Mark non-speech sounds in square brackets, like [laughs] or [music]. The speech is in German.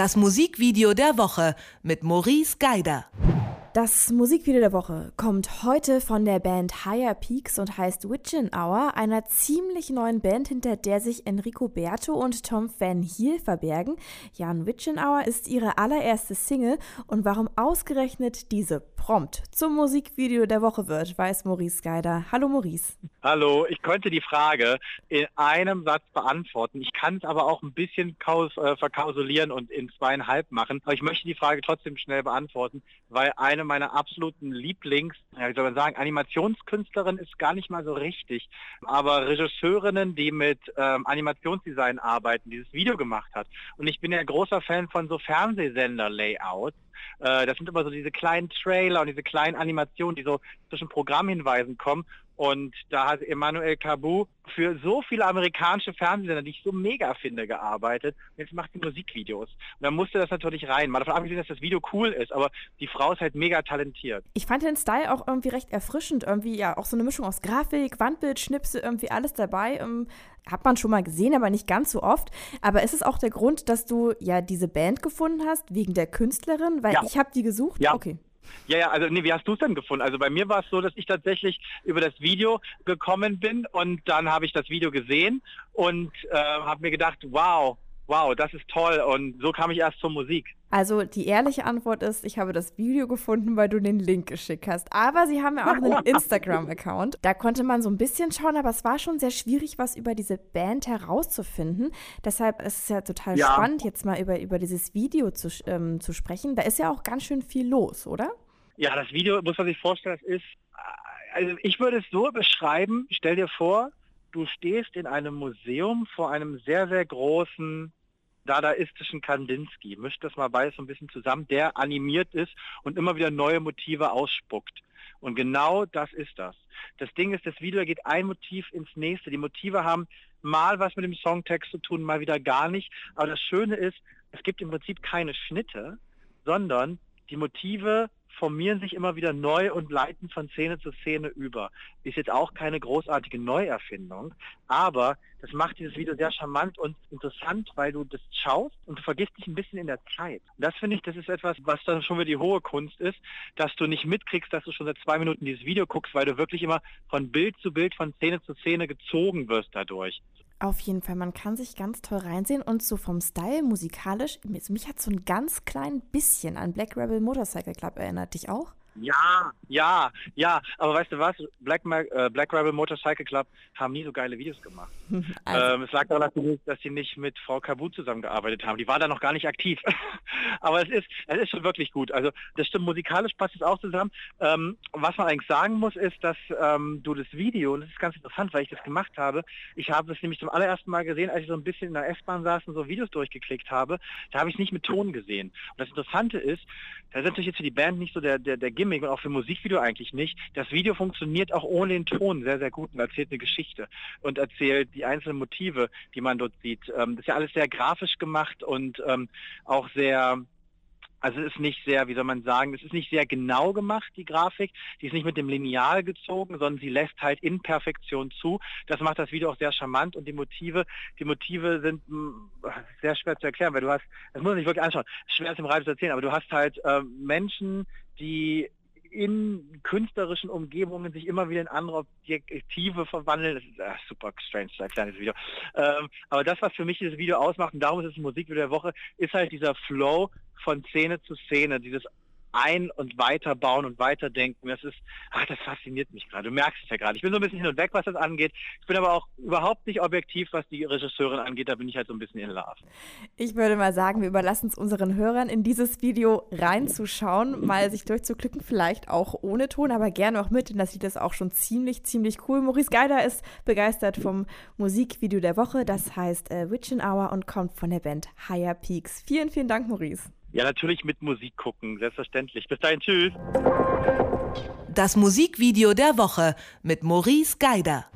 Das Musikvideo der Woche mit Maurice Geider. Das Musikvideo der Woche kommt heute von der Band Higher Peaks und heißt Witchin Hour, einer ziemlich neuen Band, hinter der sich Enrico Berto und Tom Van Heel verbergen. Jan Witchin Hour ist ihre allererste Single und warum ausgerechnet diese prompt zum Musikvideo der Woche wird, weiß Maurice Geider. Hallo Maurice. Hallo, ich könnte die Frage in einem Satz beantworten. Ich kann es aber auch ein bisschen kaus, äh, verkausulieren und in zweieinhalb machen. Aber ich möchte die Frage trotzdem schnell beantworten, weil eine meiner absoluten Lieblings, ja, wie soll man sagen, Animationskünstlerin ist gar nicht mal so richtig. Aber Regisseurinnen, die mit ähm, Animationsdesign arbeiten, dieses Video gemacht hat. Und ich bin ja großer Fan von so Fernsehsender-Layouts. Äh, das sind immer so diese kleinen Trailer und diese kleinen Animationen, die so zwischen Programmhinweisen kommen. Und da hat Emmanuel Cabu für so viele amerikanische Fernsehsender, die ich so mega finde, gearbeitet. Und jetzt macht sie Musikvideos. Und dann musste das natürlich rein. Mal davon abgesehen, dass das Video cool ist, aber die Frau ist halt mega talentiert. Ich fand den Style auch irgendwie recht erfrischend. Irgendwie ja auch so eine Mischung aus Grafik, Wandbild, Schnipse, irgendwie alles dabei. Ähm, hat man schon mal gesehen, aber nicht ganz so oft. Aber ist es auch der Grund, dass du ja diese Band gefunden hast, wegen der Künstlerin? Weil ja. ich habe die gesucht. Ja. Okay. Ja, ja, also nee, wie hast du es denn gefunden? Also bei mir war es so, dass ich tatsächlich über das Video gekommen bin und dann habe ich das Video gesehen und äh, habe mir gedacht, wow, wow, das ist toll und so kam ich erst zur Musik. Also die ehrliche Antwort ist, ich habe das Video gefunden, weil du den Link geschickt hast. Aber sie haben ja auch einen [laughs] Instagram-Account. Da konnte man so ein bisschen schauen, aber es war schon sehr schwierig, was über diese Band herauszufinden. Deshalb ist es ja total ja. spannend, jetzt mal über, über dieses Video zu, ähm, zu sprechen. Da ist ja auch ganz schön viel los, oder? Ja, das Video, muss man sich vorstellen, das ist, also ich würde es so beschreiben, stell dir vor, du stehst in einem Museum vor einem sehr, sehr großen dadaistischen Kandinsky. Mischt das mal beides so ein bisschen zusammen, der animiert ist und immer wieder neue Motive ausspuckt. Und genau das ist das. Das Ding ist, das Video geht ein Motiv ins nächste. Die Motive haben mal was mit dem Songtext zu tun, mal wieder gar nicht. Aber das Schöne ist, es gibt im Prinzip keine Schnitte, sondern die Motive formieren sich immer wieder neu und leiten von Szene zu Szene über. Ist jetzt auch keine großartige Neuerfindung, aber das macht dieses Video sehr charmant und interessant, weil du das schaust und du vergisst dich ein bisschen in der Zeit. Und das finde ich, das ist etwas, was dann schon wieder die hohe Kunst ist, dass du nicht mitkriegst, dass du schon seit zwei Minuten dieses Video guckst, weil du wirklich immer von Bild zu Bild, von Szene zu Szene gezogen wirst dadurch. Auf jeden Fall, man kann sich ganz toll reinsehen und so vom Style musikalisch, mich hat so ein ganz klein bisschen an Black Rebel Motorcycle Club erinnert. Dich auch? Ja, ja, ja. Aber weißt du was? Black, äh, Black Rebel Motorcycle Club haben nie so geile Videos gemacht. [laughs] Also. Ähm, es lag daran, dass sie nicht mit Frau Kabu zusammengearbeitet haben. Die war da noch gar nicht aktiv. [laughs] Aber es ist, es ist schon wirklich gut. Also das stimmt, musikalisch passt es auch zusammen. Ähm, was man eigentlich sagen muss, ist, dass ähm, du das Video, und das ist ganz interessant, weil ich das gemacht habe, ich habe das nämlich zum allerersten Mal gesehen, als ich so ein bisschen in der S-Bahn saß und so Videos durchgeklickt habe, da habe ich es nicht mit Ton gesehen. Und das Interessante ist, das ist natürlich jetzt für die Band nicht so der, der, der Gimmick und auch für Musikvideo eigentlich nicht. Das Video funktioniert auch ohne den Ton sehr, sehr gut und erzählt eine Geschichte und erzählt die einzelnen Motive, die man dort sieht. Ähm, das ist ja alles sehr grafisch gemacht und ähm, auch sehr also es ist nicht sehr, wie soll man sagen, es ist nicht sehr genau gemacht, die Grafik. Die ist nicht mit dem Lineal gezogen, sondern sie lässt halt in Perfektion zu. Das macht das Video auch sehr charmant und die Motive, die Motive sind mh, hm, sehr schwer zu erklären, weil du hast, das muss man sich wirklich anschauen, schwer ist im Radio zu erzählen, aber du hast halt äh, Menschen, die in künstlerischen Umgebungen sich immer wieder in andere Objektive verwandeln. Das ist ach, super strange, ein kleines Video. Ähm, aber das, was für mich dieses Video ausmacht, und darum ist es Musikvideo der Woche, ist halt dieser Flow von Szene zu Szene, dieses ein- und weiterbauen und weiterdenken. Das ist, ach, das fasziniert mich gerade. Du merkst es ja gerade. Ich bin so ein bisschen hin und weg, was das angeht. Ich bin aber auch überhaupt nicht objektiv, was die Regisseurin angeht. Da bin ich halt so ein bisschen in Love. Ich würde mal sagen, wir überlassen es unseren Hörern, in dieses Video reinzuschauen, mal sich durchzuklicken, vielleicht auch ohne Ton, aber gerne auch mit, denn das sieht das auch schon ziemlich, ziemlich cool. Maurice Geider ist begeistert vom Musikvideo der Woche. Das heißt äh, Witchin Hour und kommt von der Band Higher Peaks. Vielen, vielen Dank, Maurice. Ja, natürlich mit Musik gucken, selbstverständlich. Bis dahin, tschüss. Das Musikvideo der Woche mit Maurice Geider.